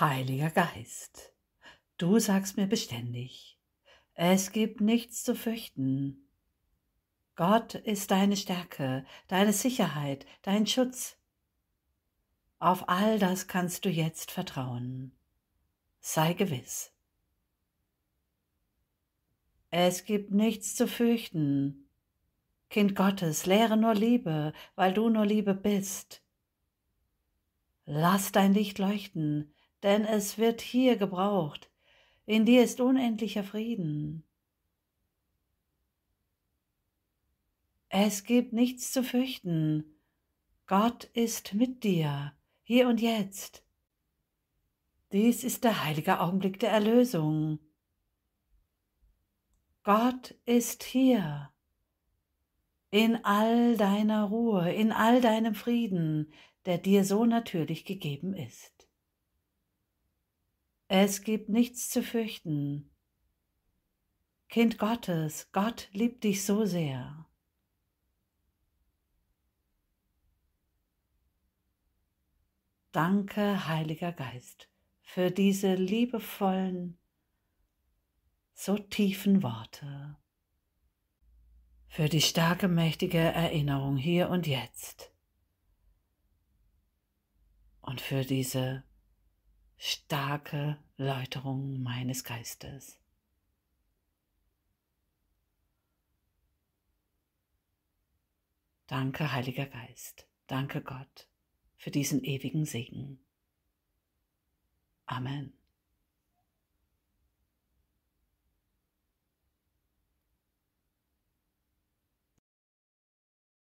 Heiliger Geist, du sagst mir beständig, es gibt nichts zu fürchten. Gott ist deine Stärke, deine Sicherheit, dein Schutz. Auf all das kannst du jetzt vertrauen. Sei gewiss. Es gibt nichts zu fürchten. Kind Gottes, lehre nur Liebe, weil du nur Liebe bist. Lass dein Licht leuchten, denn es wird hier gebraucht. In dir ist unendlicher Frieden. Es gibt nichts zu fürchten. Gott ist mit dir, hier und jetzt. Dies ist der heilige Augenblick der Erlösung. Gott ist hier, in all deiner Ruhe, in all deinem Frieden, der dir so natürlich gegeben ist. Es gibt nichts zu fürchten. Kind Gottes, Gott liebt dich so sehr. Danke, Heiliger Geist, für diese liebevollen, so tiefen Worte, für die starke, mächtige Erinnerung hier und jetzt und für diese starke Läuterung meines Geistes. Danke, Heiliger Geist. Danke, Gott für diesen ewigen Segen. Amen.